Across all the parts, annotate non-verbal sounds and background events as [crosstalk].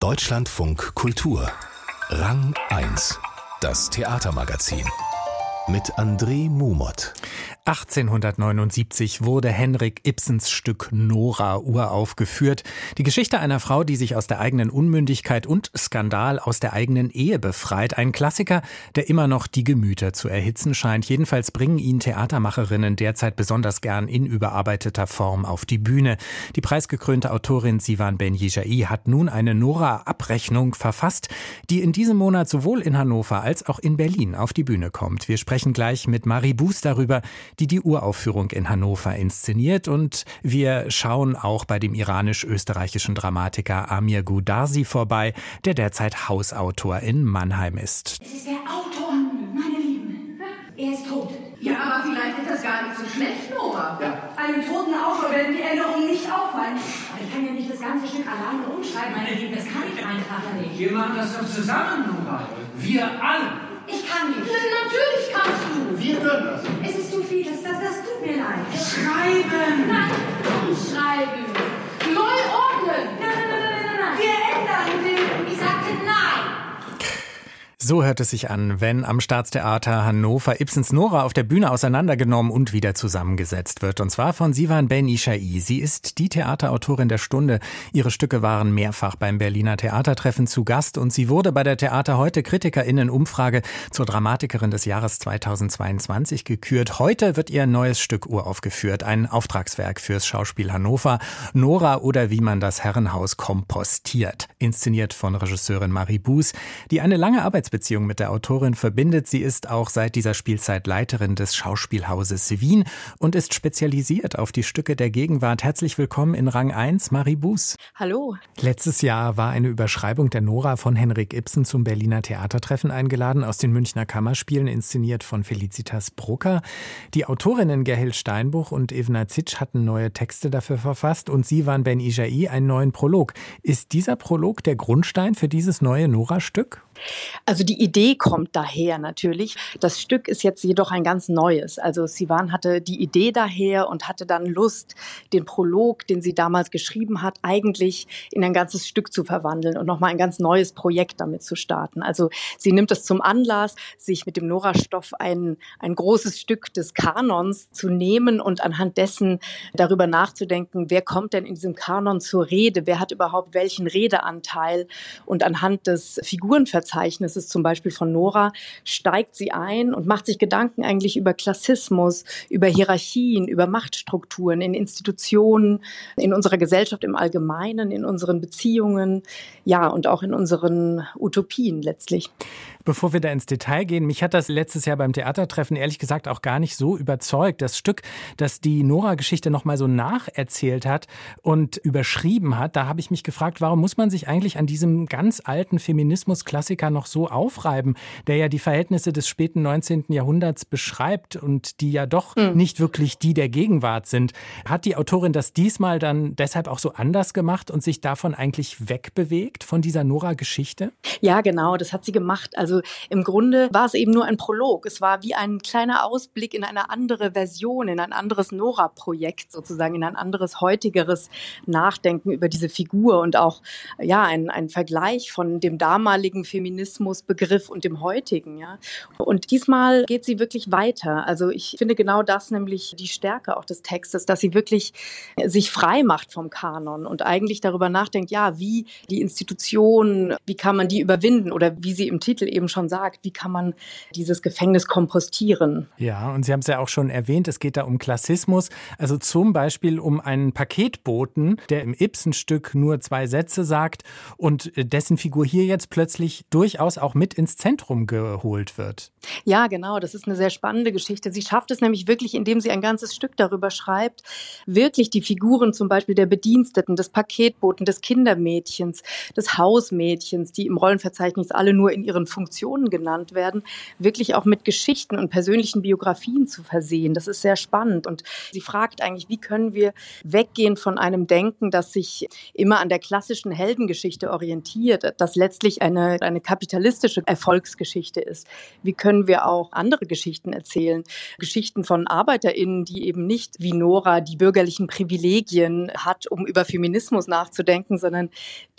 Deutschlandfunk Kultur. Rang 1. Das Theatermagazin. Mit André Mumott. 1879 wurde Henrik Ibsens Stück Nora uraufgeführt. Die Geschichte einer Frau, die sich aus der eigenen Unmündigkeit und Skandal aus der eigenen Ehe befreit. Ein Klassiker, der immer noch die Gemüter zu erhitzen scheint. Jedenfalls bringen ihn Theatermacherinnen derzeit besonders gern in überarbeiteter Form auf die Bühne. Die preisgekrönte Autorin Sivan Ben Yijai hat nun eine Nora-Abrechnung verfasst, die in diesem Monat sowohl in Hannover als auch in Berlin auf die Bühne kommt. Wir sprechen gleich mit Marie Buß darüber, die die Uraufführung in Hannover inszeniert. Und wir schauen auch bei dem iranisch-österreichischen Dramatiker Amir Gudarsi vorbei, der derzeit Hausautor in Mannheim ist. Es ist der Autor, meine Lieben. Er ist tot. Ja, aber vielleicht ist das gar nicht so schlecht, Nora. Ja. Einem toten Autor werden die Änderungen nicht auffallen. Aber ich kann ja nicht das ganze Stück alleine umschreiben, meine Lieben. Das kann ich einfach nicht. Wir machen das doch zusammen, Nora. Wir alle. Ich kann nicht. Natürlich kannst du. Wir können das. Es ist zu viel, das, das, das tut mir leid. Schreiben. Nein, Umschreiben. Neu ordnen. nein, nein, nein, nein, nein, nein. Wir ändern den. Ich sagte nein. So hört es sich an, wenn am Staatstheater Hannover Ibsens Nora auf der Bühne auseinandergenommen und wieder zusammengesetzt wird. Und zwar von Sivan Ben Ishai. Sie ist die Theaterautorin der Stunde. Ihre Stücke waren mehrfach beim Berliner Theatertreffen zu Gast und sie wurde bei der Theater heute KritikerInnen-Umfrage zur Dramatikerin des Jahres 2022 gekürt. Heute wird ihr neues Stück uraufgeführt. Ein Auftragswerk fürs Schauspiel Hannover. Nora oder wie man das Herrenhaus kompostiert. Inszeniert von Regisseurin Marie Buß, die eine lange Arbeitsbeziehung mit der Autorin verbindet. Sie ist auch seit dieser Spielzeit Leiterin des Schauspielhauses Wien und ist spezialisiert auf die Stücke der Gegenwart. Herzlich willkommen in Rang 1, Marie Buß. Hallo. Letztes Jahr war eine Überschreibung der Nora von Henrik Ibsen zum Berliner Theatertreffen eingeladen, aus den Münchner Kammerspielen, inszeniert von Felicitas Brucker. Die Autorinnen Gerhild Steinbuch und Evna Zitsch hatten neue Texte dafür verfasst und sie waren Ben Ijai einen neuen Prolog. Ist dieser Prolog der Grundstein für dieses neue Nora-Stück? Also die Idee kommt daher natürlich. Das Stück ist jetzt jedoch ein ganz neues. Also Sivan hatte die Idee daher und hatte dann Lust, den Prolog, den sie damals geschrieben hat, eigentlich in ein ganzes Stück zu verwandeln und nochmal ein ganz neues Projekt damit zu starten. Also sie nimmt es zum Anlass, sich mit dem Nora-Stoff ein, ein großes Stück des Kanons zu nehmen und anhand dessen darüber nachzudenken, wer kommt denn in diesem Kanon zur Rede, wer hat überhaupt welchen Redeanteil und anhand des Figurenverzeichnisses zum Beispiel von Nora steigt sie ein und macht sich Gedanken eigentlich über Klassismus, über Hierarchien, über Machtstrukturen in Institutionen, in unserer Gesellschaft im Allgemeinen, in unseren Beziehungen, ja, und auch in unseren Utopien letztlich. Bevor wir da ins Detail gehen, mich hat das letztes Jahr beim Theatertreffen ehrlich gesagt auch gar nicht so überzeugt. Das Stück, das die Nora-Geschichte nochmal so nacherzählt hat und überschrieben hat, da habe ich mich gefragt, warum muss man sich eigentlich an diesem ganz alten Feminismus-Klassiker noch so aufreiben, der ja die Verhältnisse des späten 19. Jahrhunderts beschreibt und die ja doch Hm. nicht wirklich die der Gegenwart sind. Hat die Autorin das diesmal dann deshalb auch so anders gemacht und sich davon eigentlich wegbewegt, von dieser Nora-Geschichte? Ja, genau, das hat sie gemacht. Also im Grunde war es eben nur ein Prolog. Es war wie ein kleiner Ausblick in eine andere Version, in ein anderes Nora-Projekt sozusagen, in ein anderes, heutigeres Nachdenken über diese Figur und auch ja ein, ein Vergleich von dem damaligen Feminismusbegriff und dem heutigen. Ja. Und diesmal geht sie wirklich weiter. Also ich finde genau das nämlich die Stärke auch des Textes, dass sie wirklich sich frei macht vom Kanon und eigentlich darüber nachdenkt, ja, wie die Institution, wie kann man die überwinden oder wie sie im Titel eben schon sagt, wie kann man dieses Gefängnis kompostieren. Ja, und Sie haben es ja auch schon erwähnt, es geht da um Klassismus, also zum Beispiel um einen Paketboten, der im Ibsen-Stück nur zwei Sätze sagt und dessen Figur hier jetzt plötzlich durchaus auch mit ins Zentrum geholt wird. Ja, genau, das ist eine sehr spannende Geschichte. Sie schafft es nämlich wirklich, indem sie ein ganzes Stück darüber schreibt, wirklich die Figuren zum Beispiel der Bediensteten, des Paketboten, des Kindermädchens, des Hausmädchens, die im Rollenverzeichnis alle nur in ihren Funktionen Produktionen genannt werden, wirklich auch mit Geschichten und persönlichen Biografien zu versehen. Das ist sehr spannend. Und sie fragt eigentlich, wie können wir weggehen von einem Denken, das sich immer an der klassischen Heldengeschichte orientiert, das letztlich eine, eine kapitalistische Erfolgsgeschichte ist. Wie können wir auch andere Geschichten erzählen? Geschichten von ArbeiterInnen, die eben nicht wie Nora die bürgerlichen Privilegien hat, um über Feminismus nachzudenken, sondern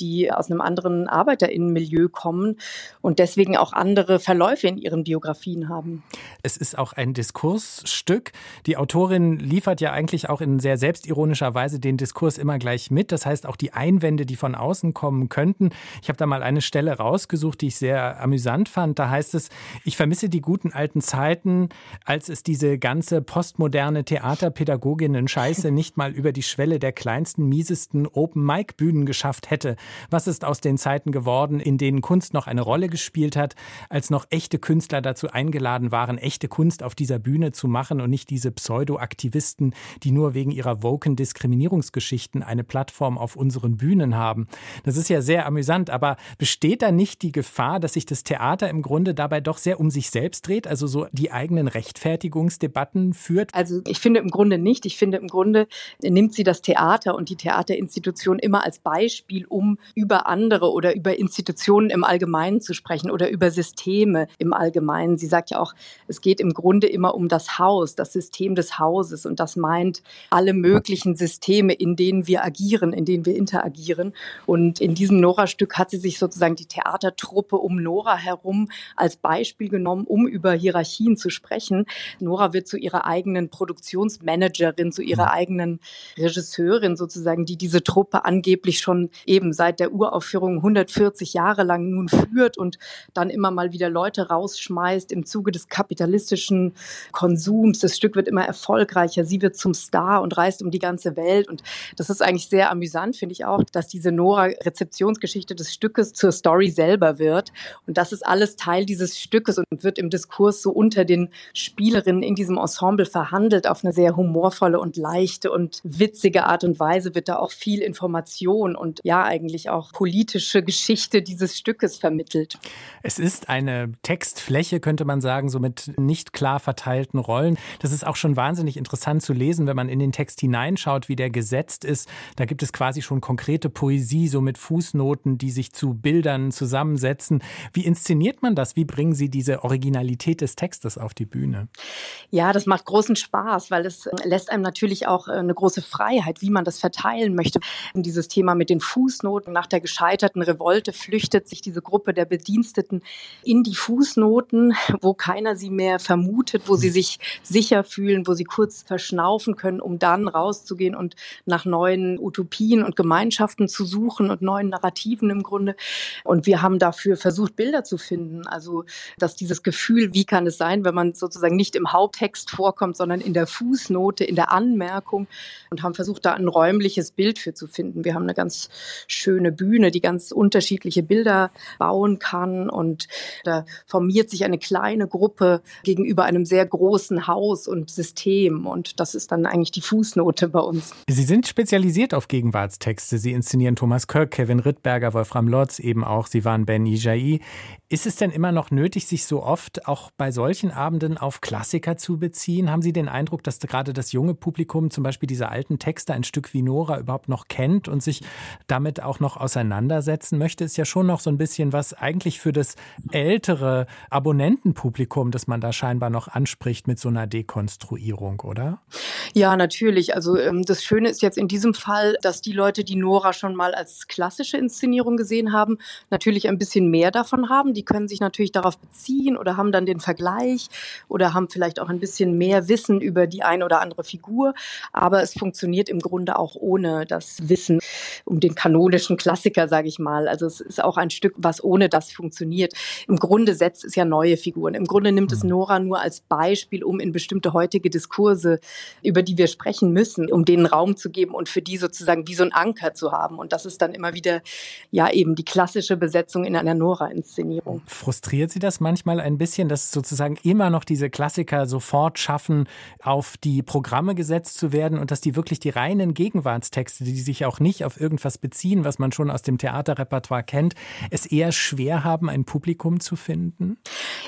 die aus einem anderen ArbeiterInnenmilieu kommen und deswegen auch andere Verläufe in ihren Biografien haben. Es ist auch ein Diskursstück. Die Autorin liefert ja eigentlich auch in sehr selbstironischer Weise den Diskurs immer gleich mit. Das heißt, auch die Einwände, die von außen kommen könnten. Ich habe da mal eine Stelle rausgesucht, die ich sehr amüsant fand. Da heißt es, ich vermisse die guten alten Zeiten, als es diese ganze postmoderne Theaterpädagoginnen-Scheiße [laughs] nicht mal über die Schwelle der kleinsten, miesesten Open-Mic-Bühnen geschafft hätte. Was ist aus den Zeiten geworden, in denen Kunst noch eine Rolle gespielt hat, als noch echte Künstler dazu eingeladen waren, echte Kunst auf dieser Bühne zu machen und nicht diese Pseudo-Aktivisten, die nur wegen ihrer woken Diskriminierungsgeschichten eine Plattform auf unseren Bühnen haben. Das ist ja sehr amüsant, aber besteht da nicht die Gefahr, dass sich das Theater im Grunde dabei doch sehr um sich selbst dreht, also so die eigenen Rechtfertigungsdebatten führt? Also ich finde im Grunde nicht. Ich finde im Grunde nimmt sie das Theater und die Theaterinstitution immer als Beispiel, um über andere oder über Institutionen im Allgemeinen zu sprechen oder über Systeme im Allgemeinen. Sie sagt ja auch, es geht im Grunde immer um das Haus, das System des Hauses und das meint alle möglichen Systeme, in denen wir agieren, in denen wir interagieren. Und in diesem Nora-Stück hat sie sich sozusagen die Theatertruppe um Nora herum als Beispiel genommen, um über Hierarchien zu sprechen. Nora wird zu ihrer eigenen Produktionsmanagerin, zu ihrer eigenen Regisseurin sozusagen, die diese Truppe angeblich schon eben seit der Uraufführung 140 Jahre lang nun führt und dann immer mal wieder Leute rausschmeißt im Zuge des kapitalistischen Konsums. Das Stück wird immer erfolgreicher. Sie wird zum Star und reist um die ganze Welt. Und das ist eigentlich sehr amüsant, finde ich auch, dass diese Nora-Rezeptionsgeschichte des Stückes zur Story selber wird. Und das ist alles Teil dieses Stückes und wird im Diskurs so unter den Spielerinnen in diesem Ensemble verhandelt auf eine sehr humorvolle und leichte und witzige Art und Weise wird da auch viel Information und ja eigentlich auch politische Geschichte dieses Stückes vermittelt. Es ist eine Textfläche, könnte man sagen, so mit nicht klar verteilten Rollen. Das ist auch schon wahnsinnig interessant zu lesen, wenn man in den Text hineinschaut, wie der gesetzt ist. Da gibt es quasi schon konkrete Poesie, so mit Fußnoten, die sich zu Bildern zusammensetzen. Wie inszeniert man das? Wie bringen Sie diese Originalität des Textes auf die Bühne? Ja, das macht großen Spaß, weil es lässt einem natürlich auch äh, eine große Freiheit, wie man das verteilen möchte. Dieses Thema mit den Fußnoten nach der gescheiterten Revolte flüchtet sich diese Gruppe der Bediensteten in die Fußnoten, wo keiner sie mehr vermutet, wo sie sich sicher fühlen, wo sie kurz verschnaufen können, um dann rauszugehen und nach neuen Utopien und Gemeinschaften zu suchen und neuen Narrativen im Grunde. Und wir haben dafür versucht, Bilder zu finden. Also, dass dieses Gefühl, wie kann es sein, wenn man sozusagen nicht im Haupttext vorkommt, sondern in der Fußnote, in der Anmerkung und haben versucht, da ein räumliches Bild für zu finden. Wir haben eine ganz schöne Bühne, die ganz unterschiedliche Bilder bauen kann und da formiert sich eine kleine Gruppe gegenüber einem sehr großen Haus und System und das ist dann eigentlich die Fußnote bei uns. Sie sind spezialisiert auf Gegenwartstexte. Sie inszenieren Thomas Kirk, Kevin Rittberger, Wolfram Lotz, eben auch. Sie waren Ben Ijai. Ist es denn immer noch nötig, sich so oft auch bei solchen Abenden auf Klassiker zu beziehen? Haben Sie den Eindruck, dass gerade das junge Publikum zum Beispiel diese alten Texte ein Stück wie Nora überhaupt noch kennt und sich damit auch noch auseinandersetzen möchte? Ist ja schon noch so ein bisschen was eigentlich für das ältere Abonnentenpublikum, das man da scheinbar noch anspricht mit so einer Dekonstruierung, oder? Ja, natürlich. Also ähm, das Schöne ist jetzt in diesem Fall, dass die Leute, die Nora schon mal als klassische Inszenierung gesehen haben, natürlich ein bisschen mehr davon haben. Die können sich natürlich darauf beziehen oder haben dann den Vergleich oder haben vielleicht auch ein bisschen mehr Wissen über die eine oder andere Figur. Aber es funktioniert im Grunde auch ohne das Wissen um den kanonischen Klassiker, sage ich mal. Also es ist auch ein Stück, was ohne das funktioniert. Im Grunde setzt es ja neue Figuren. Im Grunde nimmt es mhm. Nora nur als Beispiel, um in bestimmte heutige Diskurse, über die wir sprechen müssen, um denen Raum zu geben und für die sozusagen wie so ein Anker zu haben. Und das ist dann immer wieder ja eben die klassische Besetzung in einer Nora-Inszenierung. Frustriert Sie das manchmal ein bisschen, dass sozusagen immer noch diese Klassiker sofort schaffen, auf die Programme gesetzt zu werden und dass die wirklich die reinen Gegenwartstexte, die sich auch nicht auf irgendwas beziehen, was man schon aus dem Theaterrepertoire kennt, es eher schwer haben, ein Publikum Publikum zu finden?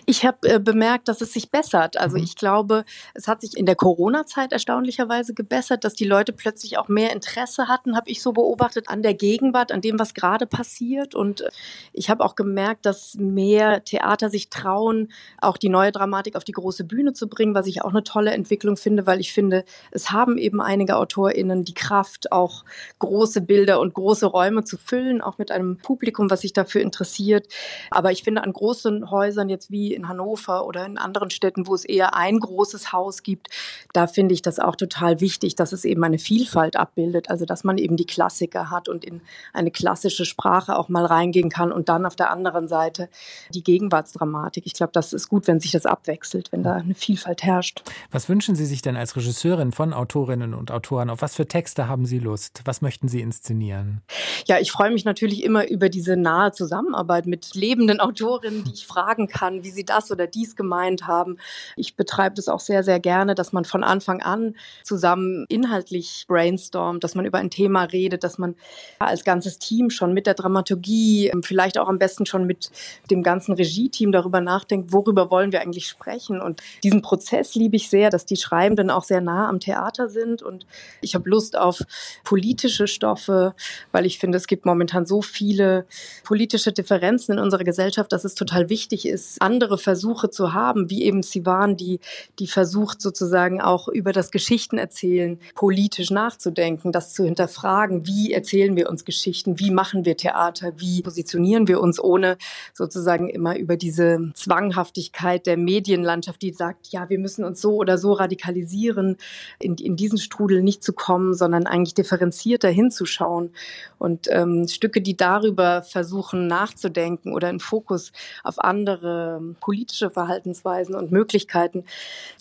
Ich habe äh, bemerkt, dass es sich bessert. Also mhm. ich glaube, es hat sich in der Corona-Zeit erstaunlicherweise gebessert, dass die Leute plötzlich auch mehr Interesse hatten, habe ich so beobachtet, an der Gegenwart, an dem, was gerade passiert. Und äh, ich habe auch gemerkt, dass mehr Theater sich trauen, auch die neue Dramatik auf die große Bühne zu bringen, was ich auch eine tolle Entwicklung finde, weil ich finde, es haben eben einige AutorInnen die Kraft, auch große Bilder und große Räume zu füllen, auch mit einem Publikum, was sich dafür interessiert. Aber ich finde, an großen Häusern jetzt wie in Hannover oder in anderen Städten, wo es eher ein großes Haus gibt, da finde ich das auch total wichtig, dass es eben eine Vielfalt abbildet. Also, dass man eben die Klassiker hat und in eine klassische Sprache auch mal reingehen kann und dann auf der anderen Seite die Gegenwartsdramatik. Ich glaube, das ist gut, wenn sich das abwechselt, wenn da eine Vielfalt herrscht. Was wünschen Sie sich denn als Regisseurin von Autorinnen und Autoren? Auf was für Texte haben Sie Lust? Was möchten Sie inszenieren? Ja, ich freue mich natürlich immer über diese nahe Zusammenarbeit mit lebenden Autorinnen, die ich fragen kann, wie sie das oder dies gemeint haben. Ich betreibe das auch sehr, sehr gerne, dass man von Anfang an zusammen inhaltlich brainstormt, dass man über ein Thema redet, dass man als ganzes Team schon mit der Dramaturgie, vielleicht auch am besten schon mit dem ganzen Regie-Team darüber nachdenkt, worüber wollen wir eigentlich sprechen. Und diesen Prozess liebe ich sehr, dass die Schreibenden auch sehr nah am Theater sind. Und ich habe Lust auf politische Stoffe, weil ich finde, es gibt momentan so viele politische Differenzen in unserer Gesellschaft, dass es total wichtig ist, andere Versuche zu haben, wie eben Sivan, die, die versucht sozusagen auch über das Geschichtenerzählen politisch nachzudenken, das zu hinterfragen. Wie erzählen wir uns Geschichten? Wie machen wir Theater? Wie positionieren wir uns, ohne sozusagen immer über diese Zwanghaftigkeit der Medienlandschaft, die sagt, ja, wir müssen uns so oder so radikalisieren, in, in diesen Strudel nicht zu kommen, sondern eigentlich differenzierter hinzuschauen. Und ähm, Stücke, die darüber versuchen nachzudenken oder einen Fokus auf andere politische Verhaltensweisen und Möglichkeiten,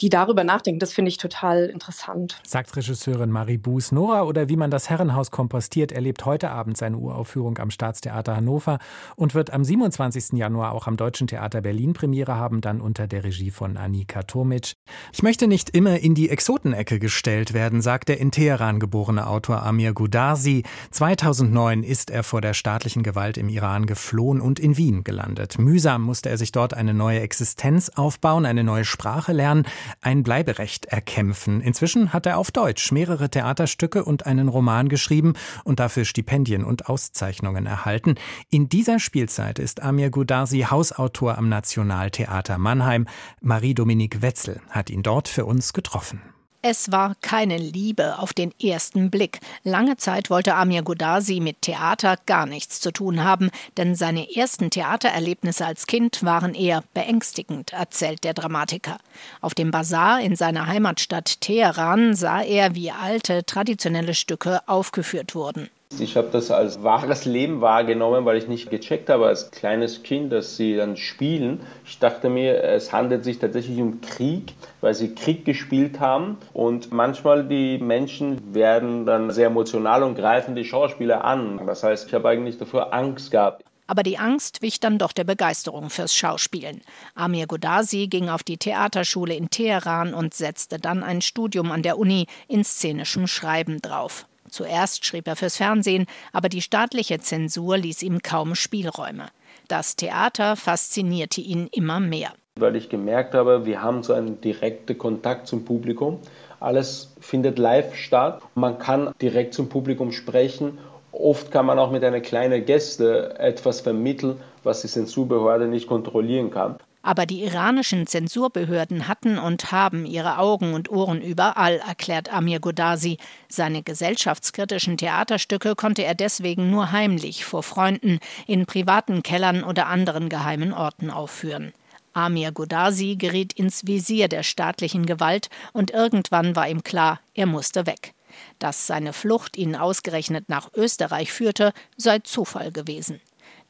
die darüber nachdenken, das finde ich total interessant. Sagt Regisseurin Marie Buß. Nora oder wie man das Herrenhaus kompostiert, erlebt heute Abend seine Uraufführung am Staatstheater Hannover und wird am 27. Januar auch am Deutschen Theater Berlin Premiere haben, dann unter der Regie von Annika Tomic. Ich möchte nicht immer in die Exotenecke gestellt werden, sagt der in Teheran geborene Autor Amir Goudarzi. 2009 ist er vor der staatlichen Gewalt im Iran geflohen und in Wien gelandet. Mühsam musste er sich dort eine neue Existenz aufbauen, eine neue Sprache lernen, ein Bleiberecht erkämpfen. Inzwischen hat er auf Deutsch mehrere Theaterstücke und einen Roman geschrieben und dafür Stipendien und Auszeichnungen erhalten. In dieser Spielzeit ist Amir Goudarzi Hausautor am Nationaltheater Mannheim. Marie-Dominique Wetzel hat ihn dort für uns getroffen. Es war keine Liebe auf den ersten Blick. Lange Zeit wollte Amir Godasi mit Theater gar nichts zu tun haben, denn seine ersten Theatererlebnisse als Kind waren eher beängstigend, erzählt der Dramatiker. Auf dem Bazar in seiner Heimatstadt Teheran sah er, wie alte, traditionelle Stücke aufgeführt wurden. Ich habe das als wahres Leben wahrgenommen, weil ich nicht gecheckt habe als kleines Kind, dass sie dann spielen. Ich dachte mir, es handelt sich tatsächlich um Krieg, weil sie Krieg gespielt haben. Und manchmal die Menschen werden dann sehr emotional und greifen die Schauspieler an. Das heißt, ich habe eigentlich dafür Angst gehabt. Aber die Angst wich dann doch der Begeisterung fürs Schauspielen. Amir Godasi ging auf die Theaterschule in Teheran und setzte dann ein Studium an der Uni in szenischem Schreiben drauf. Zuerst schrieb er fürs Fernsehen, aber die staatliche Zensur ließ ihm kaum Spielräume. Das Theater faszinierte ihn immer mehr. Weil ich gemerkt habe, wir haben so einen direkten Kontakt zum Publikum. Alles findet live statt. Man kann direkt zum Publikum sprechen. Oft kann man auch mit einer kleinen Gäste etwas vermitteln, was die Zensurbehörde nicht kontrollieren kann. Aber die iranischen Zensurbehörden hatten und haben ihre Augen und Ohren überall, erklärt Amir Godasi. Seine gesellschaftskritischen Theaterstücke konnte er deswegen nur heimlich vor Freunden in privaten Kellern oder anderen geheimen Orten aufführen. Amir Godasi geriet ins Visier der staatlichen Gewalt und irgendwann war ihm klar, er musste weg. Dass seine Flucht ihn ausgerechnet nach Österreich führte, sei Zufall gewesen.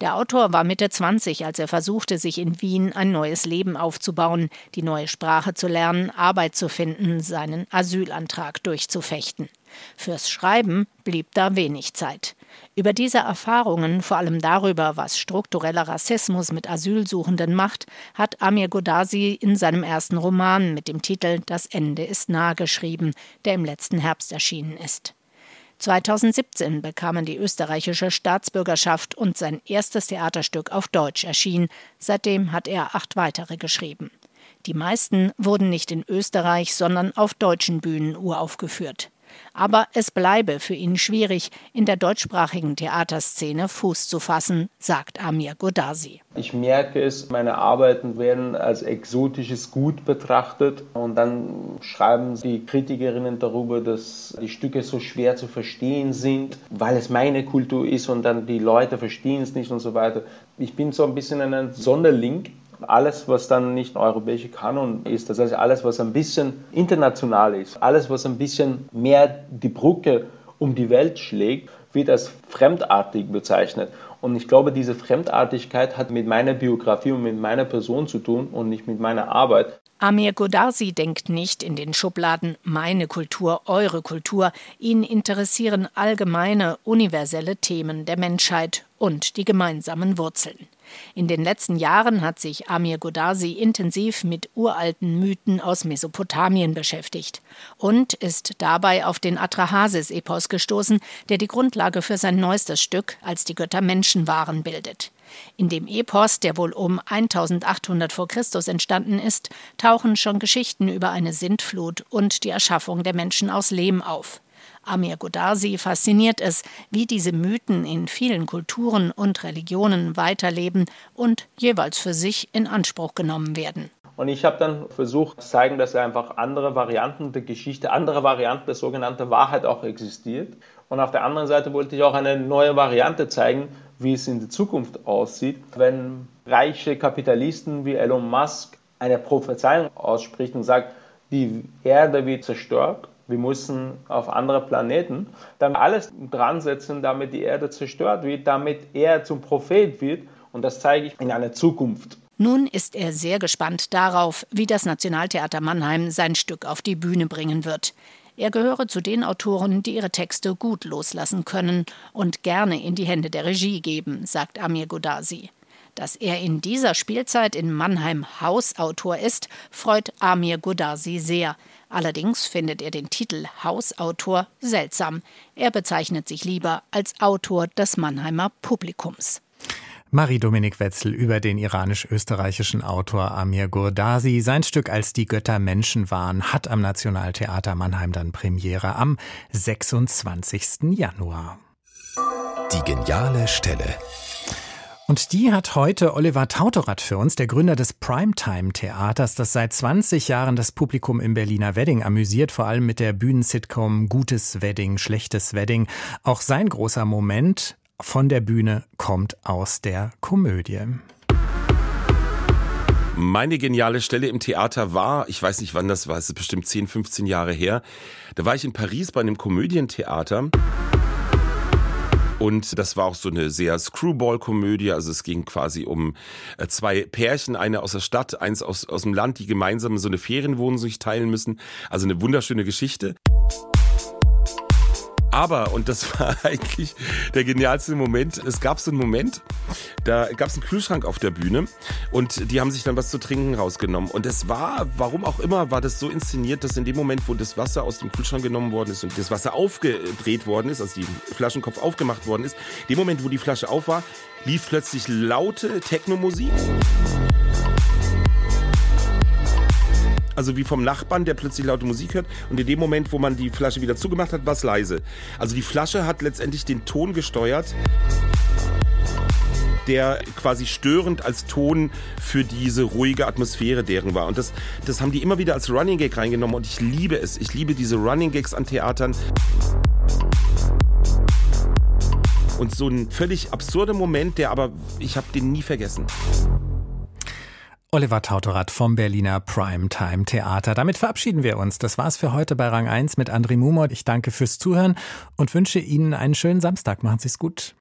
Der Autor war Mitte 20, als er versuchte, sich in Wien ein neues Leben aufzubauen, die neue Sprache zu lernen, Arbeit zu finden, seinen Asylantrag durchzufechten. Fürs Schreiben blieb da wenig Zeit. Über diese Erfahrungen, vor allem darüber, was struktureller Rassismus mit Asylsuchenden macht, hat Amir Godasi in seinem ersten Roman mit dem Titel Das Ende ist nah geschrieben, der im letzten Herbst erschienen ist. 2017 bekam er die österreichische Staatsbürgerschaft und sein erstes Theaterstück auf Deutsch erschien. Seitdem hat er acht weitere geschrieben. Die meisten wurden nicht in Österreich, sondern auf deutschen Bühnen uraufgeführt. Aber es bleibe für ihn schwierig, in der deutschsprachigen Theaterszene Fuß zu fassen, sagt Amir Godasi. Ich merke es, meine Arbeiten werden als exotisches Gut betrachtet und dann schreiben die Kritikerinnen darüber, dass die Stücke so schwer zu verstehen sind, weil es meine Kultur ist und dann die Leute verstehen es nicht und so weiter. Ich bin so ein bisschen ein Sonderling alles, was dann nicht europäische Kanon ist, das heißt alles, was ein bisschen international ist, alles, was ein bisschen mehr die Brücke um die Welt schlägt, wird als fremdartig bezeichnet. Und ich glaube, diese Fremdartigkeit hat mit meiner Biografie und mit meiner Person zu tun und nicht mit meiner Arbeit. Amir Godarsi denkt nicht in den Schubladen meine Kultur, eure Kultur. Ihn interessieren allgemeine, universelle Themen der Menschheit und die gemeinsamen Wurzeln. In den letzten Jahren hat sich Amir Godasi intensiv mit uralten Mythen aus Mesopotamien beschäftigt und ist dabei auf den Atrahasis-Epos gestoßen, der die Grundlage für sein neuestes Stück Als die Götter Menschen waren bildet. In dem Epos, der wohl um 1800 vor Christus entstanden ist, tauchen schon Geschichten über eine Sintflut und die Erschaffung der Menschen aus Lehm auf. Amir Godarsi fasziniert es, wie diese Mythen in vielen Kulturen und Religionen weiterleben und jeweils für sich in Anspruch genommen werden. Und ich habe dann versucht zu zeigen, dass einfach andere Varianten der Geschichte, andere Varianten der sogenannten Wahrheit auch existiert. Und auf der anderen Seite wollte ich auch eine neue Variante zeigen, wie es in der Zukunft aussieht, wenn reiche Kapitalisten wie Elon Musk eine Prophezeiung ausspricht und sagt, die Erde wird zerstört wir müssen auf andere Planeten, dann alles dran setzen, damit die Erde zerstört wird, damit er zum Prophet wird. Und das zeige ich in einer Zukunft. Nun ist er sehr gespannt darauf, wie das Nationaltheater Mannheim sein Stück auf die Bühne bringen wird. Er gehöre zu den Autoren, die ihre Texte gut loslassen können und gerne in die Hände der Regie geben, sagt Amir Godasi. Dass er in dieser Spielzeit in Mannheim Hausautor ist, freut Amir Godasi sehr. Allerdings findet er den Titel Hausautor seltsam. Er bezeichnet sich lieber als Autor des Mannheimer Publikums. Marie-Dominik Wetzel über den iranisch-österreichischen Autor Amir Gurdasi. Sein Stück Als die Götter Menschen waren hat am Nationaltheater Mannheim dann Premiere am 26. Januar. Die geniale Stelle. Und die hat heute Oliver Tautorat für uns, der Gründer des Primetime-Theaters, das seit 20 Jahren das Publikum im Berliner Wedding amüsiert, vor allem mit der Bühnensitcom Gutes Wedding, Schlechtes Wedding. Auch sein großer Moment von der Bühne kommt aus der Komödie. Meine geniale Stelle im Theater war, ich weiß nicht wann das war, es ist bestimmt 10, 15 Jahre her, da war ich in Paris bei einem Komödientheater. Und das war auch so eine sehr Screwball-Komödie. Also es ging quasi um äh, zwei Pärchen, eine aus der Stadt, eins aus, aus dem Land, die gemeinsam so eine Ferienwohnung sich teilen müssen. Also eine wunderschöne Geschichte. Aber, und das [laughs] war eigentlich der genialste Moment, es gab so einen Moment, da gab es einen Kühlschrank auf der Bühne und die haben sich dann was zu trinken rausgenommen. Und es war, warum auch immer, war das so inszeniert, dass in dem Moment, wo das Wasser aus dem Kühlschrank genommen worden ist und das Wasser aufgedreht worden ist, also die Flaschenkopf aufgemacht worden ist, dem Moment, wo die Flasche auf war, lief plötzlich laute Techno-Musik. Also wie vom Nachbarn, der plötzlich laute Musik hört. Und in dem Moment, wo man die Flasche wieder zugemacht hat, war es leise. Also die Flasche hat letztendlich den Ton gesteuert der quasi störend als Ton für diese ruhige Atmosphäre deren war. Und das, das haben die immer wieder als Running Gag reingenommen und ich liebe es. Ich liebe diese Running Gags an Theatern. Und so ein völlig absurder Moment, der aber, ich habe den nie vergessen. Oliver Tautorat vom Berliner Primetime Theater. Damit verabschieden wir uns. Das war's für heute bei Rang 1 mit André Mumot. Ich danke fürs Zuhören und wünsche Ihnen einen schönen Samstag. Machen Sie's gut.